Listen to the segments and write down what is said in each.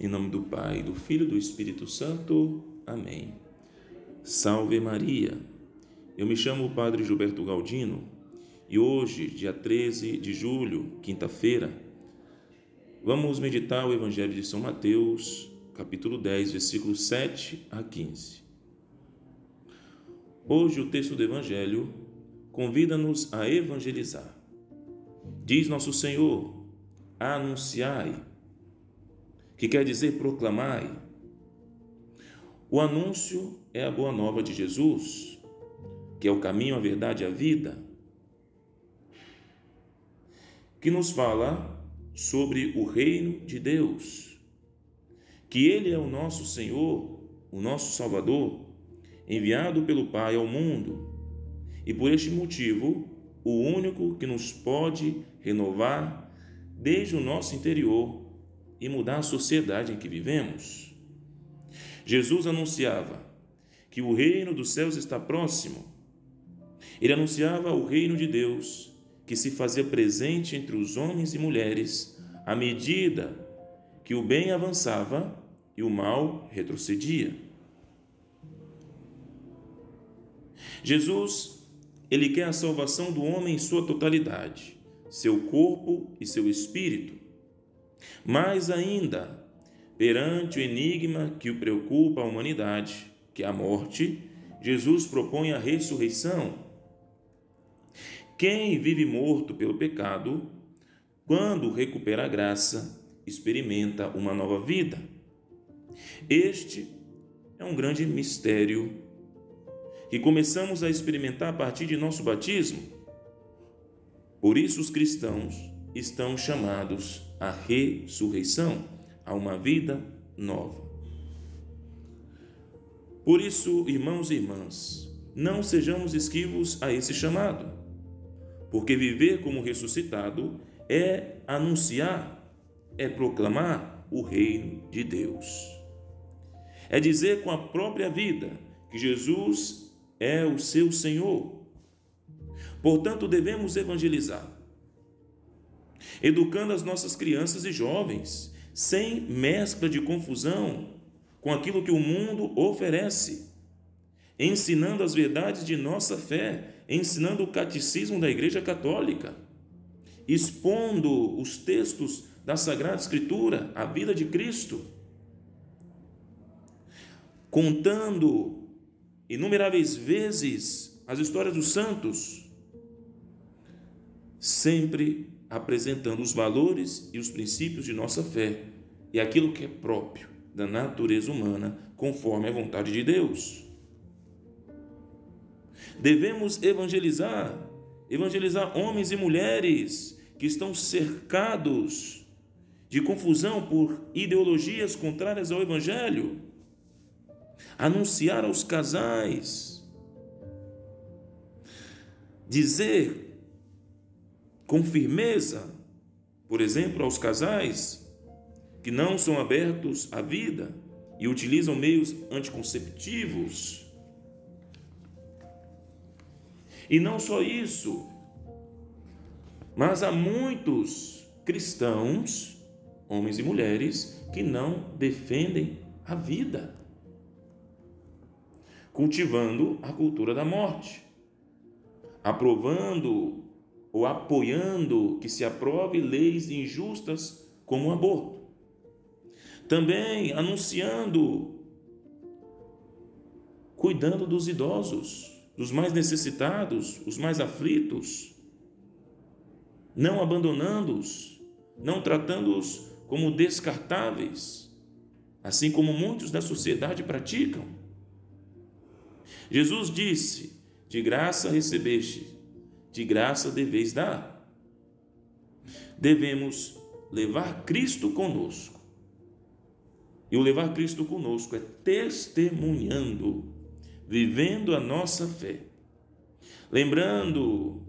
Em nome do Pai, do Filho e do Espírito Santo. Amém. Salve Maria. Eu me chamo Padre Gilberto Galdino e hoje, dia 13 de julho, quinta-feira, vamos meditar o Evangelho de São Mateus, capítulo 10, versículos 7 a 15. Hoje o texto do Evangelho convida-nos a evangelizar. Diz nosso Senhor: anunciai, que quer dizer proclamai. O anúncio é a boa nova de Jesus, que é o caminho, a verdade e a vida, que nos fala sobre o reino de Deus, que Ele é o nosso Senhor, o nosso Salvador, enviado pelo Pai ao mundo, e por este motivo, o único que nos pode renovar desde o nosso interior e mudar a sociedade em que vivemos. Jesus anunciava que o reino dos céus está próximo. Ele anunciava o reino de Deus que se fazia presente entre os homens e mulheres à medida que o bem avançava e o mal retrocedia. Jesus, ele quer a salvação do homem em sua totalidade, seu corpo e seu espírito. Mais ainda, perante o enigma que o preocupa a humanidade, que é a morte, Jesus propõe a ressurreição. Quem vive morto pelo pecado, quando recupera a graça, experimenta uma nova vida. Este é um grande mistério que começamos a experimentar a partir de nosso batismo. Por isso, os cristãos estão chamados à ressurreição, a uma vida nova. Por isso, irmãos e irmãs, não sejamos esquivos a esse chamado, porque viver como ressuscitado é anunciar, é proclamar o reino de Deus. É dizer com a própria vida que Jesus é o seu Senhor. Portanto, devemos evangelizar, educando as nossas crianças e jovens, sem mescla de confusão com aquilo que o mundo oferece, ensinando as verdades de nossa fé, ensinando o catecismo da Igreja Católica, expondo os textos da Sagrada Escritura, a vida de Cristo, contando inumeráveis vezes as histórias dos santos, sempre apresentando os valores e os princípios de nossa fé e aquilo que é próprio da natureza humana, conforme a vontade de Deus. Devemos evangelizar, evangelizar homens e mulheres que estão cercados de confusão por ideologias contrárias ao Evangelho anunciar aos casais, dizer com firmeza, por exemplo, aos casais que não são abertos à vida e utilizam meios anticonceptivos. E não só isso, mas há muitos cristãos, homens e mulheres, que não defendem a vida cultivando a cultura da morte, aprovando ou apoiando que se aprove leis injustas como o aborto. Também anunciando, cuidando dos idosos, dos mais necessitados, os mais aflitos, não abandonando-os, não tratando-os como descartáveis, assim como muitos da sociedade praticam. Jesus disse: De graça recebeste, de graça deveis dar. Devemos levar Cristo conosco. E o levar Cristo conosco é testemunhando, vivendo a nossa fé. Lembrando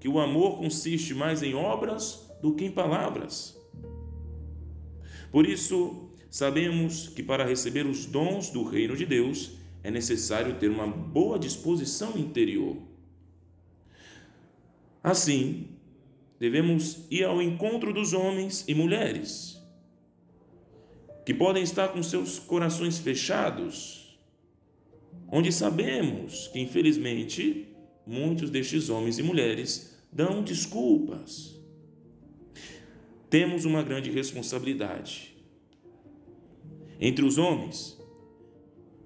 que o amor consiste mais em obras do que em palavras. Por isso, sabemos que para receber os dons do reino de Deus, é necessário ter uma boa disposição interior. Assim, devemos ir ao encontro dos homens e mulheres que podem estar com seus corações fechados, onde sabemos que, infelizmente, muitos destes homens e mulheres dão desculpas. Temos uma grande responsabilidade. Entre os homens,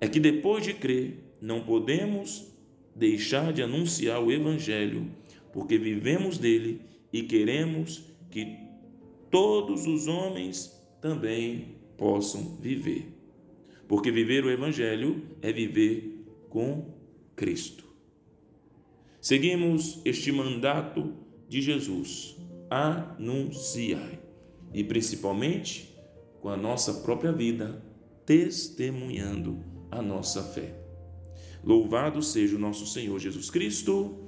é que depois de crer, não podemos deixar de anunciar o Evangelho, porque vivemos dele e queremos que todos os homens também possam viver. Porque viver o Evangelho é viver com Cristo. Seguimos este mandato de Jesus: anunciai, e principalmente com a nossa própria vida, testemunhando a nossa fé. Louvado seja o nosso Senhor Jesus Cristo,